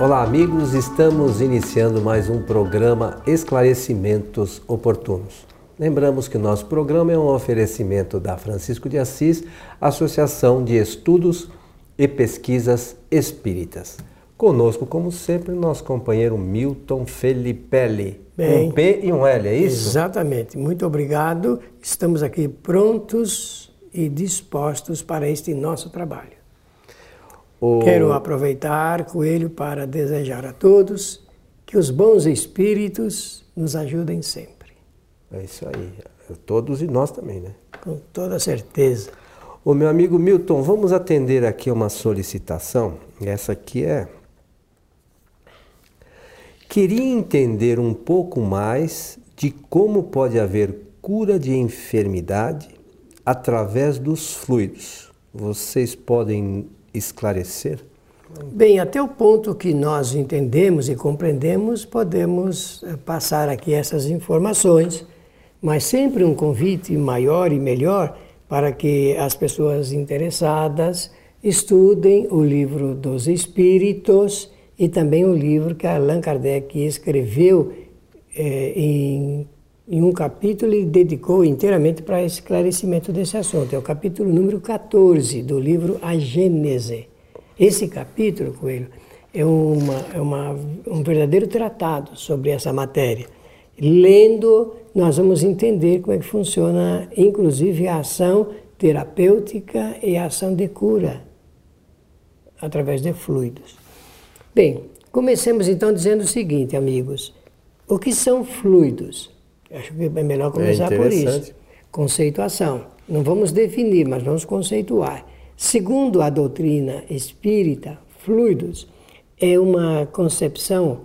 Olá, amigos. Estamos iniciando mais um programa Esclarecimentos Oportunos. Lembramos que o nosso programa é um oferecimento da Francisco de Assis, Associação de Estudos e Pesquisas Espíritas. Conosco, como sempre, nosso companheiro Milton Felipelli. Bem, um P e um L, é isso? Exatamente. Muito obrigado. Estamos aqui prontos e dispostos para este nosso trabalho. O... Quero aproveitar, Coelho, para desejar a todos que os bons espíritos nos ajudem sempre. É isso aí. Todos e nós também, né? Com toda certeza. O meu amigo Milton, vamos atender aqui uma solicitação. Essa aqui é Queria entender um pouco mais de como pode haver cura de enfermidade através dos fluidos. Vocês podem esclarecer? Bem, até o ponto que nós entendemos e compreendemos, podemos eh, passar aqui essas informações, mas sempre um convite maior e melhor para que as pessoas interessadas estudem o livro dos Espíritos e também o livro que Allan Kardec escreveu é, em, em, um capítulo e dedicou inteiramente para esclarecimento desse assunto. É o capítulo número 14 do livro A Gênese. Esse capítulo, Coelho, é, uma, é uma, um verdadeiro tratado sobre essa matéria. Lendo, nós vamos entender como é que funciona, inclusive, a ação terapêutica e a ação de cura através de fluidos. Bem, comecemos então dizendo o seguinte, amigos. O que são fluidos? Acho que é melhor começar é por isso. Conceituação. Não vamos definir, mas vamos conceituar. Segundo a doutrina espírita, fluidos é uma concepção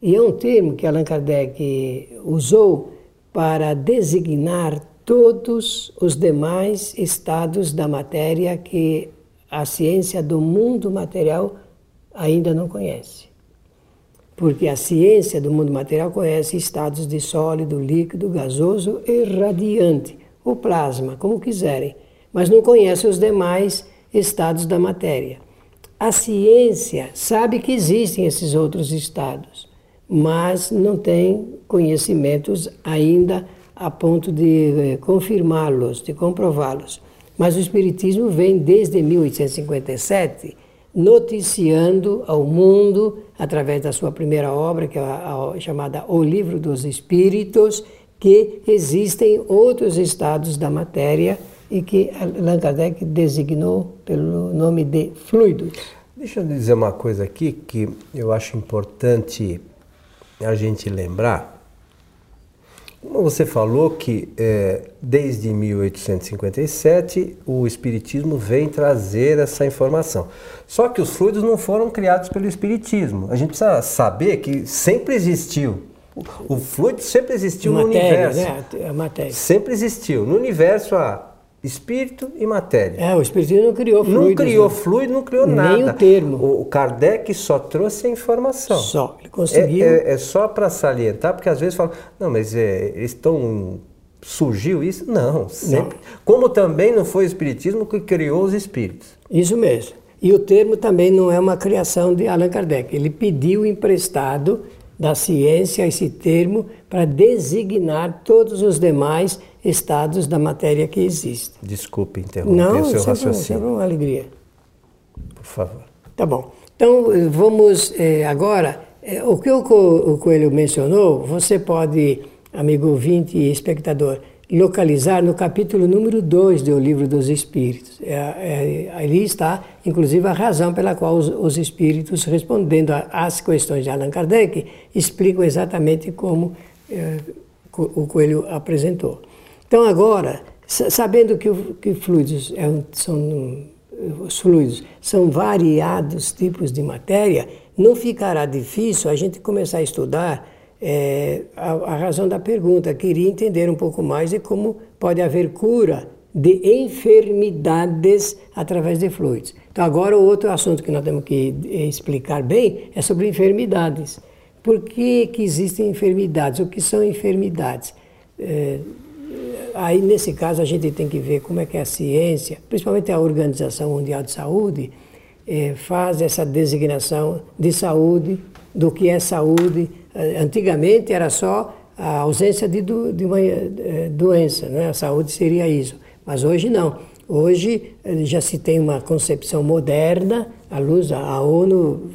e é um termo que Allan Kardec usou para designar todos os demais estados da matéria que a ciência do mundo material ainda não conhece. Porque a ciência do mundo material conhece estados de sólido, líquido, gasoso e radiante, ou plasma, como quiserem, mas não conhece os demais estados da matéria. A ciência sabe que existem esses outros estados, mas não tem conhecimentos ainda a ponto de eh, confirmá-los, de comprová-los. Mas o Espiritismo vem desde 1857 noticiando ao mundo, através da sua primeira obra, que é a, a, chamada O Livro dos Espíritos, que existem outros estados da matéria e que Allan Kardec designou pelo nome de fluidos. Deixa eu dizer uma coisa aqui que eu acho importante a gente lembrar. Como você falou que é, desde 1857 o Espiritismo vem trazer essa informação. Só que os fluidos não foram criados pelo Espiritismo. A gente precisa saber que sempre existiu. O fluido sempre existiu matéria, no universo. Né? A matéria. Sempre existiu. No universo há espírito e matéria. É, o espiritismo não criou fluido. Não criou né? fluido, não criou Nem nada. Nem o termo. O Kardec só trouxe a informação. Só, ele conseguiu. É, é, é só para salientar, porque às vezes falam, não, mas é, eles estão surgiu isso? Não, sempre. Não. Como também não foi o espiritismo que criou os espíritos. Isso mesmo. E o termo também não é uma criação de Allan Kardec. Ele pediu emprestado da ciência esse termo para designar todos os demais estados da matéria que existem. Desculpe interromper o seu raciocínio. Não, sempre uma alegria. Por favor. Tá bom. Então, vamos eh, agora, eh, o que o, o Coelho mencionou, você pode, amigo ouvinte e espectador, localizar no capítulo número 2 do Livro dos Espíritos. É, é, ali está, inclusive, a razão pela qual os, os espíritos, respondendo às questões de Allan Kardec, explicam exatamente como é, o Coelho apresentou. Então, agora, sabendo que, que fluidos é são os fluidos são variados tipos de matéria, não ficará difícil a gente começar a estudar é, a, a, razão da pergunta. Queria entender um pouco mais de como pode haver cura de enfermidades através de fluidos. Então, agora, o outro assunto que nós temos que explicar bem é sobre enfermidades. Por que, que existem enfermidades? O que são enfermidades? É, aí, nesse caso, a gente tem que ver como é que a ciência, principalmente a Organização Mundial de Saúde, eh, faz essa designação de saúde, do que é saúde. Eh, antigamente era só a ausência de, do, de uma eh, doença, né? a saúde seria isso. Mas hoje não. Hoje já se tem uma concepção moderna, à luz da ONU,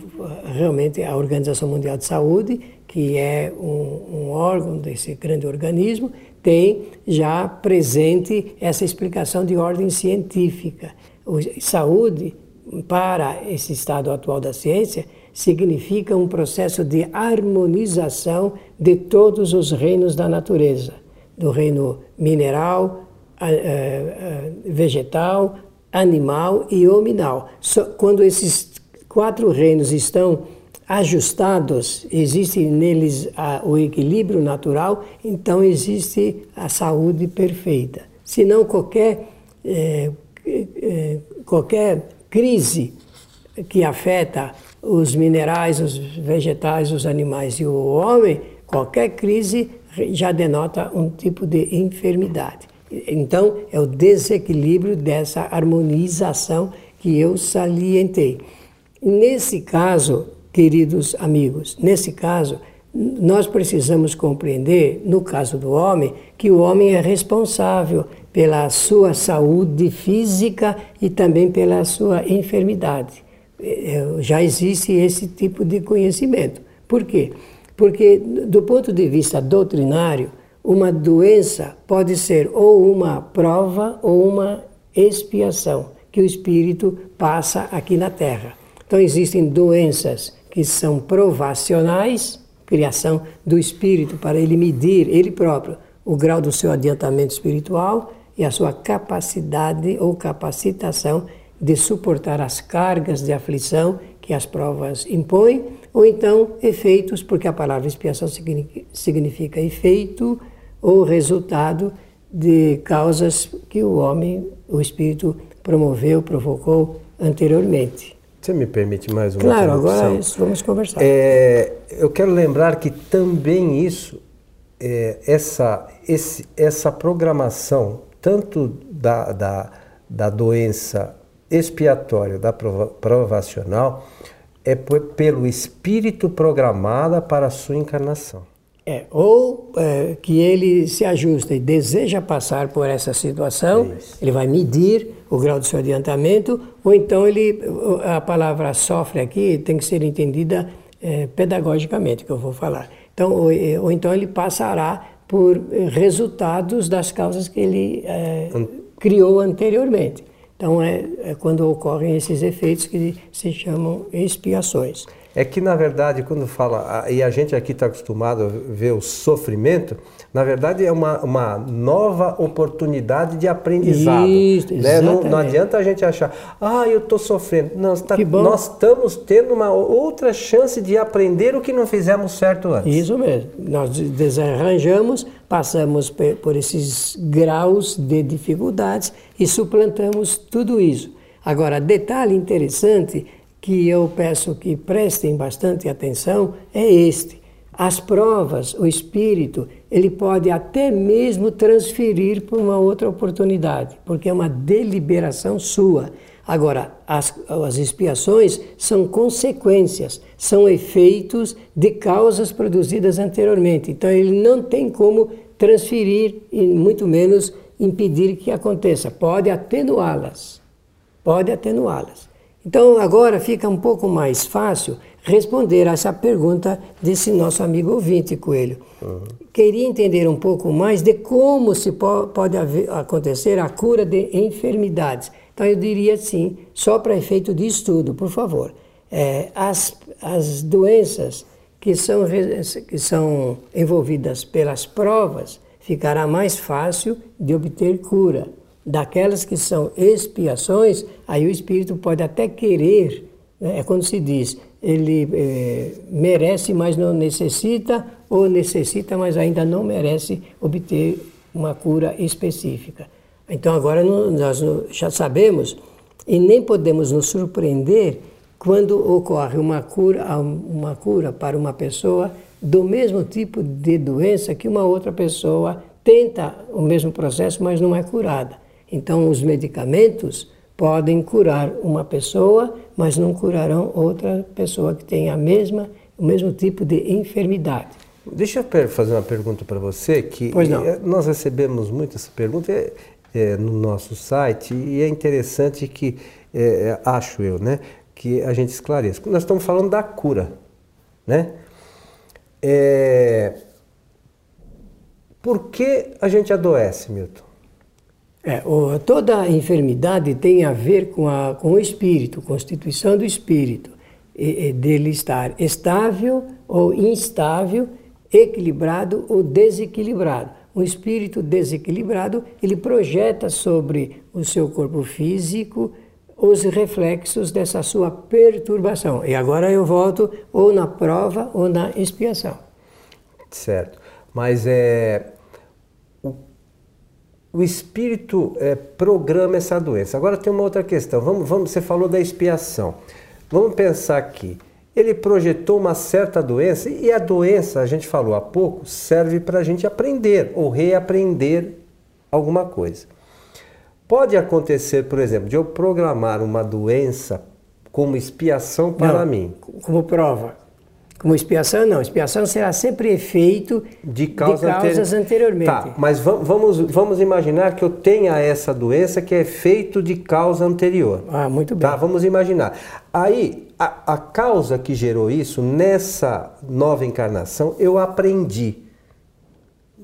realmente a Organização Mundial de Saúde, que é um, um órgão desse grande organismo, tem já presente essa explicação de ordem científica. O, saúde, para esse estado atual da ciência, significa um processo de harmonização de todos os reinos da natureza, do reino mineral, vegetal, animal e hominal. Quando esses quatro reinos estão ajustados, existe neles o equilíbrio natural, então existe a saúde perfeita. Senão qualquer, é, é, qualquer crise que afeta os minerais, os vegetais, os animais e o homem, qualquer crise já denota um tipo de enfermidade. Então, é o desequilíbrio dessa harmonização que eu salientei. Nesse caso, queridos amigos, nesse caso, nós precisamos compreender, no caso do homem, que o homem é responsável pela sua saúde física e também pela sua enfermidade. É, já existe esse tipo de conhecimento. Por quê? Porque, do ponto de vista doutrinário, uma doença pode ser ou uma prova ou uma expiação que o espírito passa aqui na Terra. Então, existem doenças que são provacionais, criação do espírito para ele medir, ele próprio, o grau do seu adiantamento espiritual e a sua capacidade ou capacitação de suportar as cargas de aflição que as provas impõem, ou então efeitos, porque a palavra expiação significa efeito ou resultado de causas que o homem, o espírito, promoveu, provocou anteriormente. Você me permite mais uma Claro, agora isso, vamos conversar. É, eu quero lembrar que também isso, é, essa, esse, essa programação, tanto da, da, da doença expiatória da provacional é pelo espírito programada para a sua encarnação. É, ou é, que ele se ajusta e deseja passar por essa situação, Isso. ele vai medir o grau do seu adiantamento, ou então ele, a palavra sofre aqui tem que ser entendida é, pedagogicamente, que eu vou falar. Então, ou, ou, então ele passará por resultados das causas que ele é, criou anteriormente. Então é, é quando ocorrem esses efeitos que se chamam expiações. É que, na verdade, quando fala, e a gente aqui está acostumado a ver o sofrimento, na verdade é uma, uma nova oportunidade de aprendizado. Isso, né? não, não, adianta a gente achar, ah, eu estou sofrendo. Não, tá, nós estamos tendo uma outra chance de aprender o que não fizemos certo antes. Isso mesmo. Nós desarranjamos, passamos por esses graus de dificuldades e suplantamos tudo isso. Agora, detalhe interessante que eu peço que prestem bastante atenção é este. As provas, o espírito, ele pode até mesmo transferir para uma outra oportunidade, porque é uma deliberação sua. Agora, as, as expiações são consequências, são efeitos de causas produzidas anteriormente. Então, ele não tem como transferir e muito menos impedir que aconteça. Pode atenuá-las. Pode atenuá-las. Então agora fica um pouco mais fácil responder a essa pergunta desse nosso amigo ouvinte, Coelho. Uhum. Queria entender um pouco mais de como se po pode haver, acontecer a cura de enfermidades. Então eu diria sim, só para efeito de estudo, por favor. É, as, as doenças que são, que são envolvidas pelas provas, ficará mais fácil de obter cura daquelas que são expiações, aí o espírito pode até querer, né? é quando se diz, ele é, merece, mas não necessita, ou necessita, mas ainda não merece obter uma cura específica. Então agora nós já sabemos e nem podemos nos surpreender quando ocorre uma cura, uma cura para uma pessoa do mesmo tipo de doença que uma outra pessoa tenta o mesmo processo, mas não é curada. Então, os medicamentos podem curar uma pessoa, mas não curarão outra pessoa que tem a mesma, o mesmo tipo de enfermidade. Deixa eu fazer uma pergunta para você, que eh, nós recebemos muito essa pergunta é, é, no nosso site e é interessante que, é, acho eu, né, que a gente esclareça. Nós estamos falando da cura, né? Por que a gente adoece, Milton? É, o, toda enfermidade tem a ver com, a, com o espírito, constituição do espírito, e, e dele estar estável ou instável, equilibrado ou desequilibrado. Um espírito desequilibrado, ele projeta sobre o seu corpo físico os reflexos dessa sua perturbação. E agora eu volto ou na prova ou na expiação. Certo. Mas é o espírito é, programa essa doença. Agora tem uma outra questão. Vamos, vamos, você falou da expiação. Vamos pensar aqui. Ele projetou uma certa doença e a doença, a gente falou há pouco, serve para a gente aprender ou reaprender alguma coisa. Pode acontecer, por exemplo, de eu programar uma doença como expiação para não, mim. Como prova. Como expiação, não. Expiação será sempre efeito de, causa de causas anteriormente. Tá, mas vamos, vamos imaginar que eu tenha essa doença que é efeito de causa anterior. Ah, muito bem. Tá, vamos imaginar. Aí, a, a causa que gerou isso, nessa nova encarnação, eu aprendi.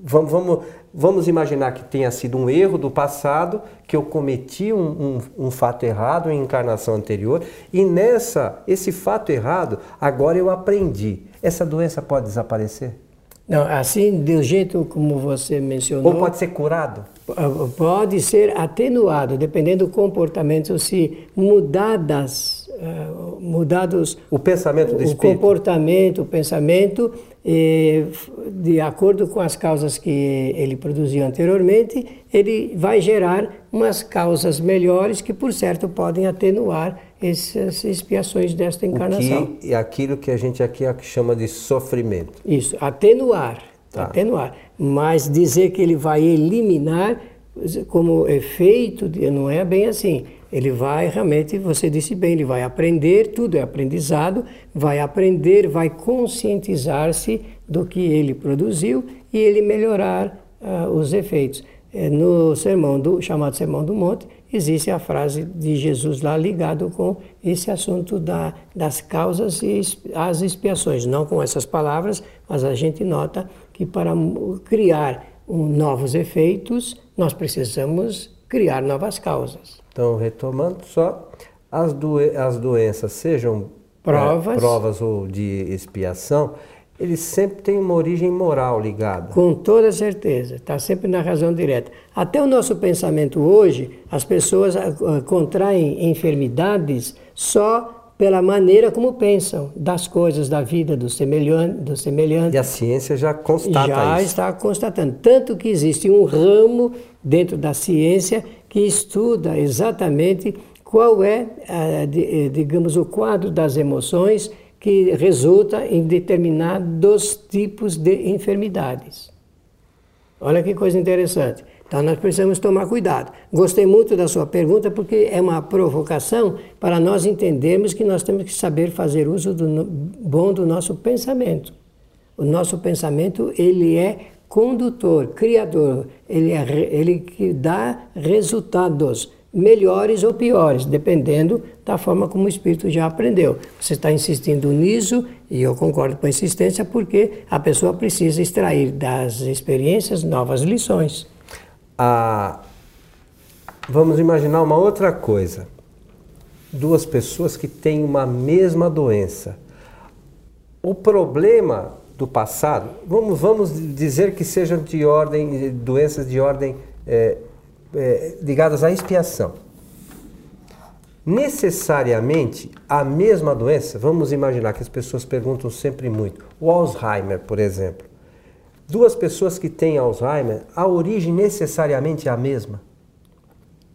Vamos, vamos, Vamos imaginar que tenha sido um erro do passado, que eu cometi um, um, um, fato errado em encarnação anterior, e nessa, esse fato errado, agora eu aprendi. Essa doença pode desaparecer? Não, assim, do jeito como você mencionou. Ou pode ser curado? Pode ser atenuado, dependendo do comportamento, se mudadas eh, mudados o pensamento do o comportamento, o pensamento, de acordo com as causas que ele produziu anteriormente, ele vai gerar umas causas melhores que, por certo, podem atenuar essas expiações desta encarnação. Que, é aquilo que a gente aqui chama de sofrimento. Isso, atenuar, tá. atenuar. Mas dizer que ele vai eliminar como efeito, não é bem assim ele vai realmente, você disse bem, ele vai aprender, tudo é aprendizado, vai aprender, vai conscientizar-se do que ele produziu e ele melhorar uh, os efeitos. É, no sermão do chamado Sermão do Monte, existe a frase de Jesus lá ligado com esse assunto da, das causas e as expiações. Não com essas palavras, mas a gente nota que para criar um, novos efeitos, nós precisamos criar novas causas. Então, retomando só, as, doen as doenças, sejam provas. É, provas ou de expiação, eles sempre têm uma origem moral ligada. Com toda certeza, está sempre na razão direta. Até o nosso pensamento hoje, as pessoas uh, contraem enfermidades só pela maneira como pensam das coisas, da vida, do semelhante. Do semelhante. E a ciência já constata já isso. está constatando. Tanto que existe um ramo dentro da ciência que estuda exatamente qual é, eh, digamos, o quadro das emoções que resulta em determinados tipos de enfermidades. Olha que coisa interessante. Então nós precisamos tomar cuidado. Gostei muito da sua pergunta porque é uma provocação para nós entendermos que nós temos que saber fazer uso do bom do nosso pensamento. O nosso pensamento ele é condutor, criador, ele, é, ele que dá resultados melhores ou piores, dependendo da forma como o espírito já aprendeu. Você está insistindo nisso, e eu concordo com a insistência, porque a pessoa precisa extrair das experiências novas lições. Ah, vamos imaginar uma outra coisa. Duas pessoas que têm uma mesma doença. O problema do passado, vamos, vamos dizer que sejam de ordem, doenças de ordem é, é, ligadas à expiação. Necessariamente a mesma doença, vamos imaginar que as pessoas perguntam sempre muito, o Alzheimer, por exemplo. Duas pessoas que têm Alzheimer, a origem necessariamente é a mesma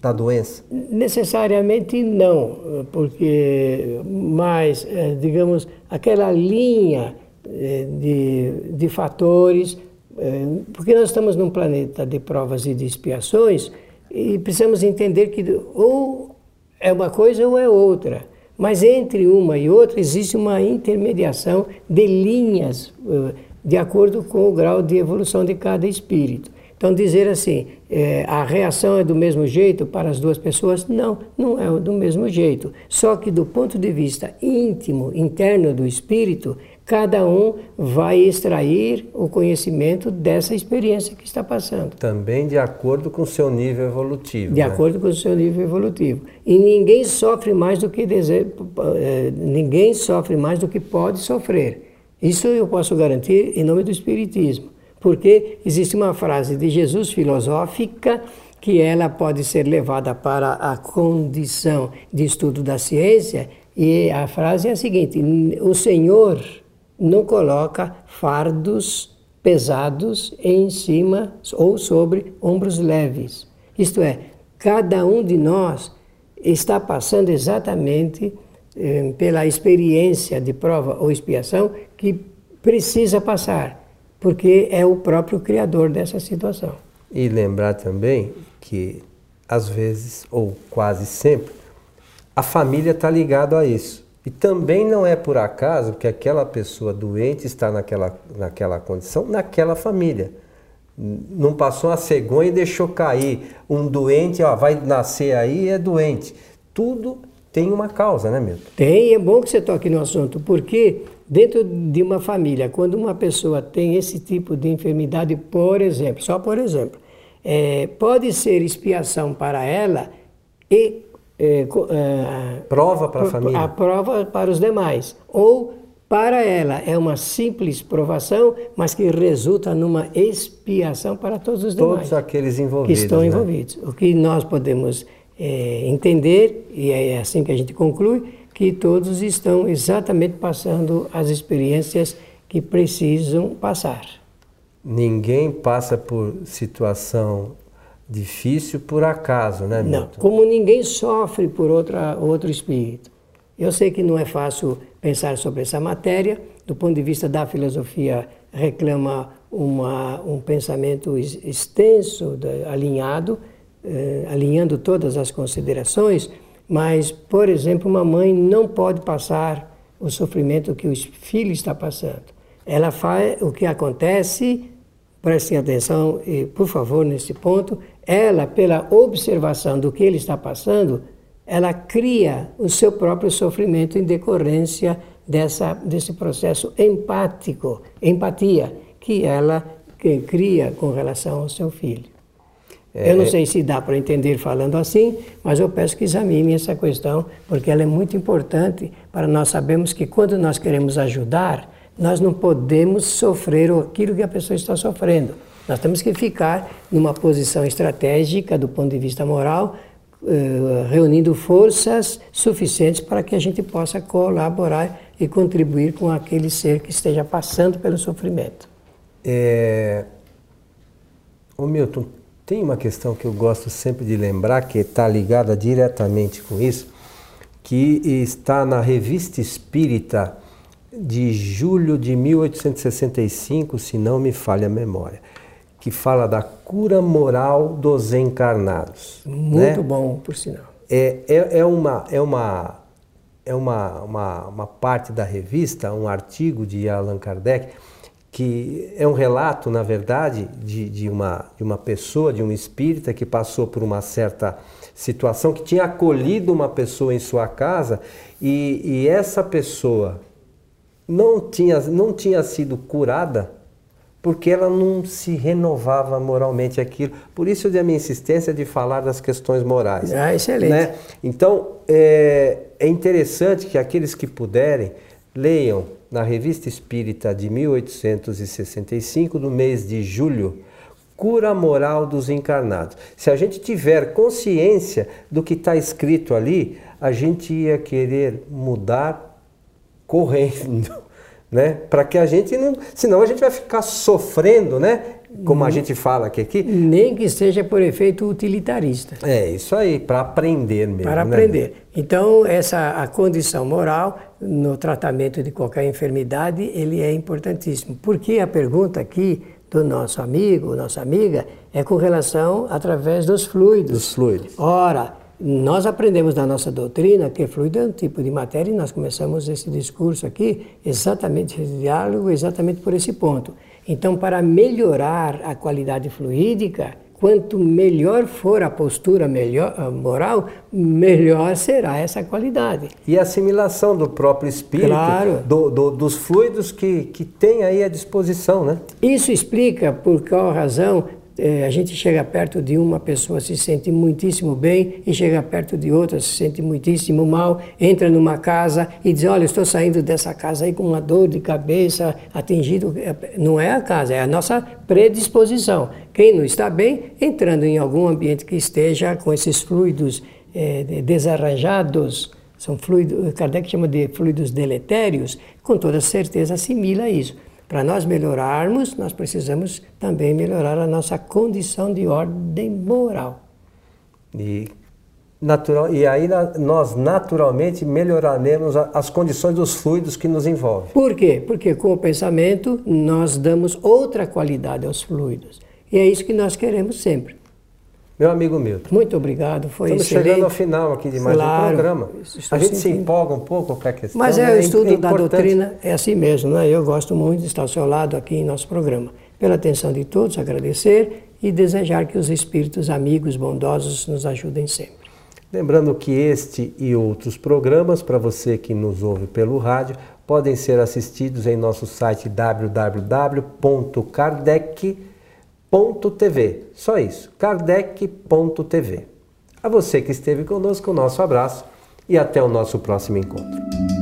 da doença? Necessariamente não, porque, mas, é, digamos, aquela linha de, de fatores, é, porque nós estamos num planeta de provas e de expiações e precisamos entender que ou é uma coisa ou é outra. Mas entre uma e outra existe uma intermediação de linhas eh, de acordo com o grau de evolução de cada espírito. Então, dizer assim, é, a reação é do mesmo jeito para as duas pessoas? Não, não é do mesmo jeito. Só que do ponto de vista íntimo, interno do espírito, cada um vai extrair o conhecimento dessa experiência que está passando. Também de acordo com o seu nível evolutivo. De né? acordo com o seu nível evolutivo. E ninguém sofre mais do que deseja, eh, ninguém sofre mais do que pode sofrer. Isso eu posso garantir em nome do Espiritismo. Porque existe uma frase de Jesus filosófica que ela pode ser levada para a condição de estudo da ciência, e a frase é a seguinte: o Senhor não coloca fardos pesados em cima ou sobre ombros leves. Isto é, cada um de nós está passando exatamente eh, pela experiência de prova ou expiação que precisa passar, porque é o próprio Criador dessa situação. E lembrar também que, às vezes, ou quase sempre, a família está ligada a isso. E também não é por acaso que aquela pessoa doente está naquela, naquela condição, naquela família. Não passou uma cegonha e deixou cair. Um doente, ó, vai nascer aí é doente. Tudo tem uma causa, né, Milton? Tem, é bom que você toque no assunto, porque dentro de uma família, quando uma pessoa tem esse tipo de enfermidade, por exemplo, só por exemplo, é, pode ser expiação para ela e é, é, prova para a família. A prova para os demais. Ou para ela é uma simples provação, mas que resulta numa expiação para todos os demais. Todos aqueles envolvidos. Que estão né? envolvidos. O que nós podemos é, entender, e é assim que a gente conclui, que todos estão exatamente passando as experiências que precisam passar. Ninguém passa por situação difícil por acaso, né, Milton? Não, como ninguém sofre por outra, outro espírito. Eu sei que não é fácil pensar sobre essa matéria, do ponto de vista da filosofia, reclama uma, um pensamento extenso, alinhado, eh, alinhando todas as considerações, mas, por exemplo, uma mãe não pode passar o sofrimento que o filho está passando. Ela faz o que acontece, prestem atenção, e, por favor, nesse ponto, ela, pela observação do que ele está passando, ela cria o seu próprio sofrimento em decorrência dessa, desse processo empático, empatia, que ela cria com relação ao seu filho. É, eu não é. sei se dá para entender falando assim, mas eu peço que examine essa questão, porque ela é muito importante para nós sabermos que quando nós queremos ajudar, nós não podemos sofrer aquilo que a pessoa está sofrendo. Nós temos que ficar numa posição estratégica do ponto de vista moral, eh, reunindo forças suficientes para que a gente possa colaborar e contribuir com aquele ser que esteja passando pelo sofrimento. É... Ô Milton, tem uma questão que eu gosto sempre de lembrar, que está ligada diretamente com isso, que está na Revista Espírita de julho de 1865, se não me falha a memória que fala da cura moral dos encarnados. Muito né? bom, por sinal. É, é, é, uma, é, uma, é uma, uma, uma parte da revista, um artigo de Allan Kardec, que é um relato, na verdade, de, de, uma, de uma pessoa, de um espírita que passou por uma certa situação, que tinha acolhido uma pessoa em sua casa e, e essa pessoa não tinha, não tinha sido curada porque ela não se renovava moralmente aquilo. Por isso a minha insistência de falar das questões morais. Ah, excelente. Né? Então, é, é interessante que aqueles que puderem leiam na Revista Espírita de 1865, no mês de julho, Cura Moral dos Encarnados. Se a gente tiver consciência do que está escrito ali, a gente ia querer mudar correndo né? Para que a gente não, senão a gente vai ficar sofrendo, né? Como a uhum. gente fala aqui, aqui. Nem que seja por efeito utilitarista. É isso aí, para aprender mesmo. Para né? aprender. Então essa a condição moral no tratamento de qualquer enfermidade ele é importantíssimo. Porque a pergunta aqui do nosso amigo, nossa amiga, é com relação através dos fluidos. Dos fluidos. Ora, Nós aprendemos na nossa doutrina que fluido é um tipo de matéria e nós começamos esse discurso aqui, exatamente esse diálogo, exatamente por esse ponto. Então, para melhorar a qualidade fluídica, quanto melhor for a postura melhor, moral, melhor será essa qualidade. E a assimilação do próprio espírito, claro. do, do, dos fluidos que, que tem aí à disposição, né? Isso explica por qual razão é, a gente chega perto de uma pessoa se sente muitíssimo bem e chega perto de outra se sente muitíssimo mal, entra numa casa e diz, olha, estou saindo dessa casa aí com uma dor de cabeça, atingido. Não é a casa, é a nossa predisposição. Quem não está bem, entrando em algum ambiente que esteja com esses fluidos é, desarranjados, são fluidos, Kardec chama de fluidos deletérios, com toda certeza assimila isso. Para nós melhorarmos, nós precisamos também melhorar a nossa condição de ordem moral. E, natural, e aí nós naturalmente melhoraremos as condições dos fluidos que nos envolvem. Por quê? Porque com o pensamento nós damos outra qualidade aos fluidos. E é isso que nós queremos sempre. Meu amigo Milton. Muito obrigado, foi Estamos excelente. chegando ao final aqui de mais claro, um programa. A gente sentindo. se empolga um pouco com a questão. Mas é, né? o estudo é da doutrina, é assim mesmo, né? Eu gosto muito de estar ao seu lado aqui em nosso programa. Pela atenção de todos, agradecer e desejar que os espíritos amigos bondosos nos ajudem sempre. Lembrando que este e outros programas, para você que nos ouve pelo rádio, podem ser assistidos em nosso site www.kardec.com kardec.tv. Só isso, kardec.tv. A você que esteve conosco, o nosso abraço e até o nosso próximo encontro.